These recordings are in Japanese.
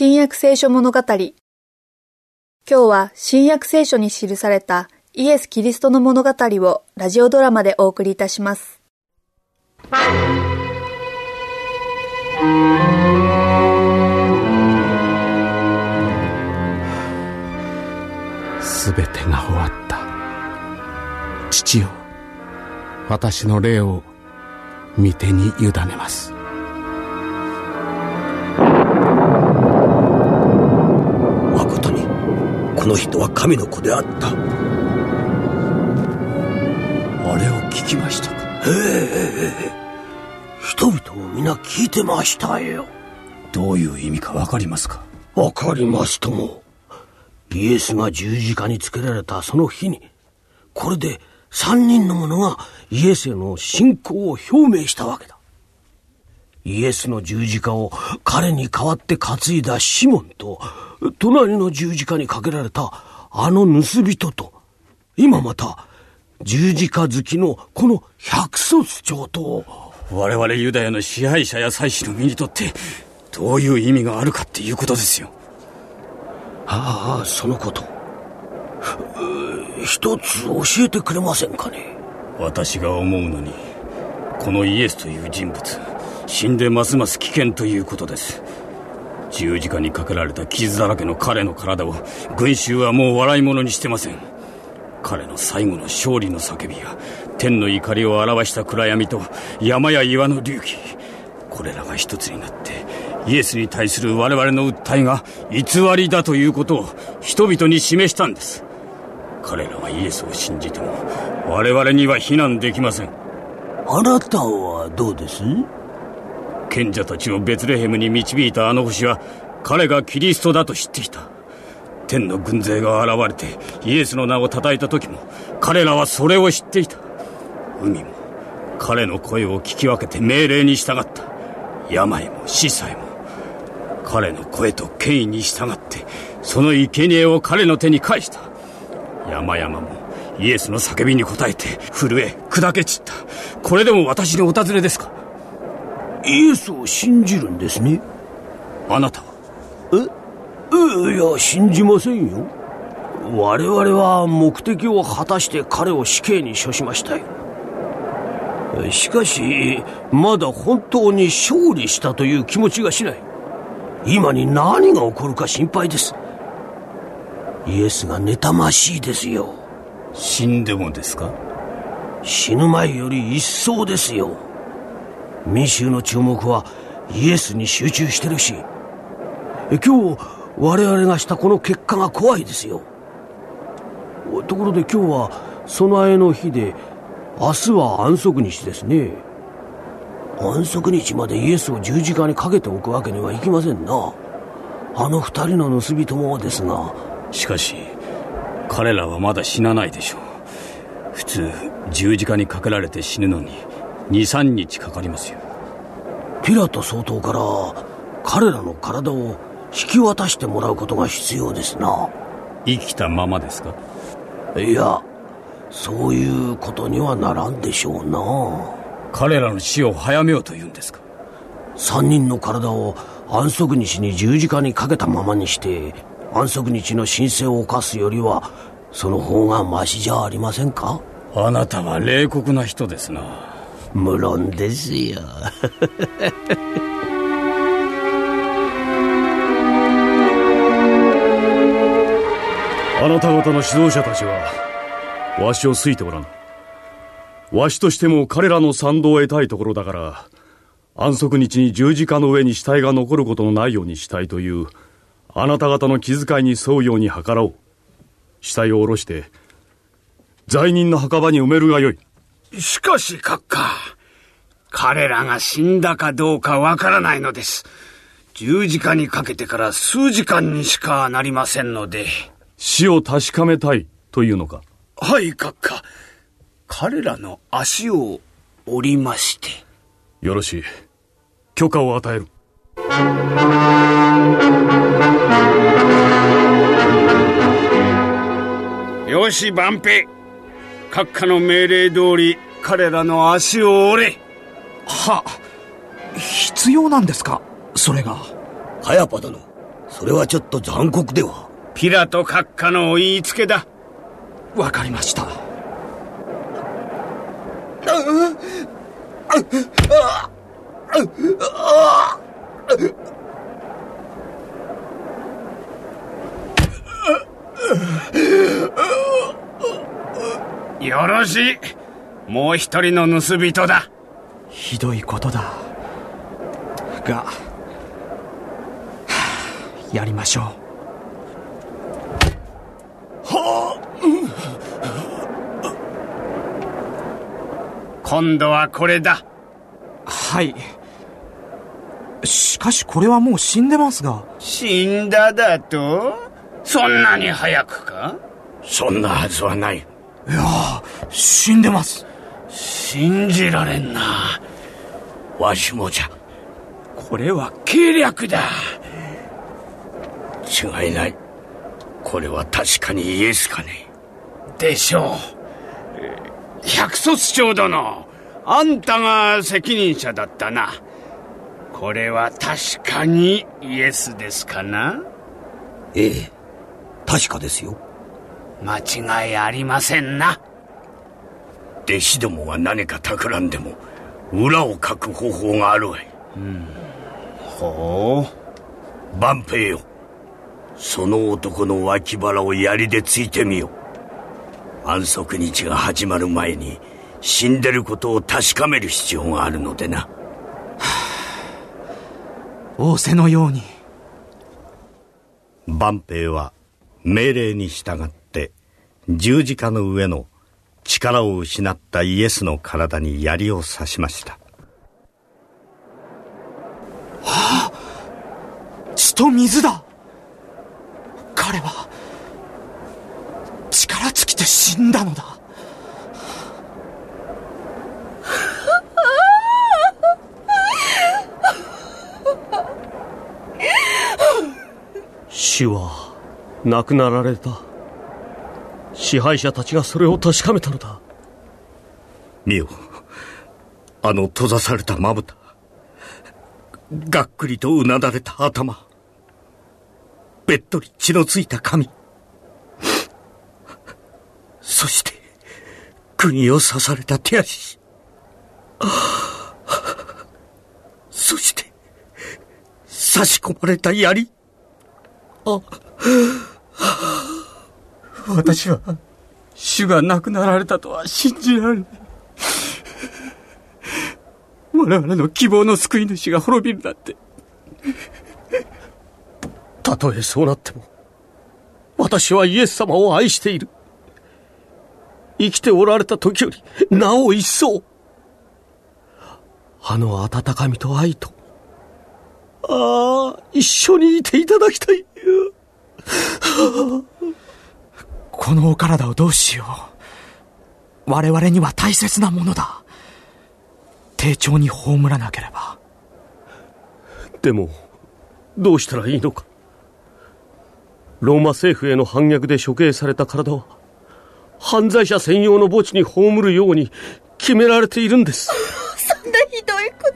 新約聖書物語。今日は新約聖書に記されたイエス・キリストの物語をラジオドラマでお送りいたします。すべてが終わった。父よ、私の霊を御手に委ねます。の人は神の子であった。あれを聞きましたか？ええ人々も皆聞いてましたよ。どういう意味か分かりますか？分かりますとも。イエスが十字架につけられたその日にこれで三人の者がイエスへの信仰を表明したわけだイエスの十字架を彼に代わって担いだシモンと隣の十字架にかけられたあの盗人と、今また十字架好きのこの百卒長と、我々ユダヤの支配者や祭司の身にとって、どういう意味があるかっていうことですよ。ああ、そのこと。一つ教えてくれませんかね？私が思うのに、このイエスという人物、死んでますます危険ということです。十字架にかけられた傷だらけの彼の体を群衆はもう笑い物にしてません。彼の最後の勝利の叫びや天の怒りを表した暗闇と山や岩の隆起。これらが一つになってイエスに対する我々の訴えが偽りだということを人々に示したんです。彼らはイエスを信じても我々には非難できません。あなたはどうです？賢者たちをベツレヘムに導いたあの星は彼がキリストだと知っていた。天の軍勢が現れてイエスの名を叩いた時も彼らはそれを知っていた。海も彼の声を聞き分けて命令に従った。病も死さえも彼の声と権威に従ってその生贄を彼の手に返した。山々もイエスの叫びに応えて震え砕け散った。これでも私にお尋ねですか？イエスを信じるんですね。あなたは？え？いや信じませんよ。我々は目的を果たして彼を死刑に処しましたよ。しかしまだ本当に勝利したという気持ちがしない。今に何が起こるか心配です。イエスが妬ましいですよ。死んでもですか？死ぬ前より一層ですよ民衆の注目はイエスに集中してるし今日我々がしたこの結果が怖いですよ。ところで今日は備えの日で明日は安息日ですね。安息日までイエスを十字架にかけておくわけにはいきませんな。あの二人の盗人もですが。しかし彼らはまだ死なないでしょう。普通十字架にかけられて死ぬのに23日かかりますよ。ピラト総統から彼らの体を引き渡してもらうことが必要ですな。生きたままですか？いやそういうことにはならんでしょうな。彼らの死を早めようというんですか？三人の体を安息日に十字架にかけたままにして安息日の申請を犯すよりはその方がマシじゃありませんか？あなたは冷酷な人ですな無論ですよ。あなた方の指導者たちはわしを好いておらんわしとしても彼らの賛同を得たいところだから安息日に十字架の上に死体が残ることのないようにしたいというあなた方の気遣いに沿うように計らおう。死体を下ろして罪人の墓場に埋めるがよい。しかし、閣下。彼らが死んだかどうかわからないのです。十字架にかけてから数時間にしかなりませんので。死を確かめたいというのか？はい、閣下。彼らの足を折りまして。よろしい。許可を与える。よし、万平。閣下の命令通り彼らの足を折れ。は必要なんですか？それが。カヤパ殿それはちょっと残酷では。ピラト閣下のお言いつけだ。わかりましたよろしい。もう一人の盗人だ。ひどいことだ。が、はあやりましょう。今度はこれだ。はい。しかしこれはもう死んでますが。死んだだと？そんなに早くか？そんなはずはない。いや死んでます。信じられんな。わしもじゃ。これは計略だ。違いない。これは確かにイエスかね。でしょう。百卒長殿。あんたが責任者だったな。これは確かにイエスですかな。ええ。確かですよ。間違いありませんな弟子どもが何か企んでも裏をかく方法があるわい。ほう。万平よ。その男の脇腹を槍でついてみよ。安息日が始まる前に死んでることを確かめる必要があるのでな。仰せのように。万平は命令に従って十字架の上の力を失ったイエスの体に槍を刺しました。血と水だ。彼は力尽きて死んだのだ。死は亡くなられた支配者たちがそれを確かめたのだ。見よあの閉ざされたまぶたがっくりとうなだれた頭べっとり血のついた髪そして釘を刺された手足そして刺し込まれた槍。あっ私は主が亡くなられたとは信じられない。我々の希望の救い主が滅びるなんて。たとえそうなっても私はイエス様を愛している。生きておられた時よりなお一層あの温かみと愛とああ一緒にいていただきたい。このお体をどうしよう。我々には大切なものだ。丁重に葬らなければ。でもどうしたらいいのか。ローマ政府への反逆で処刑された体は犯罪者専用の墓地に葬るように決められているんです。そんなひどいこ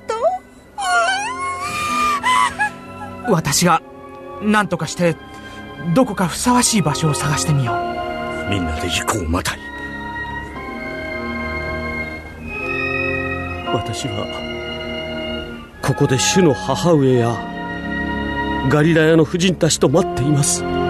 と。私が何とかしてどこかふさわしい場所を探してみようみんなで行こうまたい私はここで主の母上やガリラヤの婦人たちと待っています。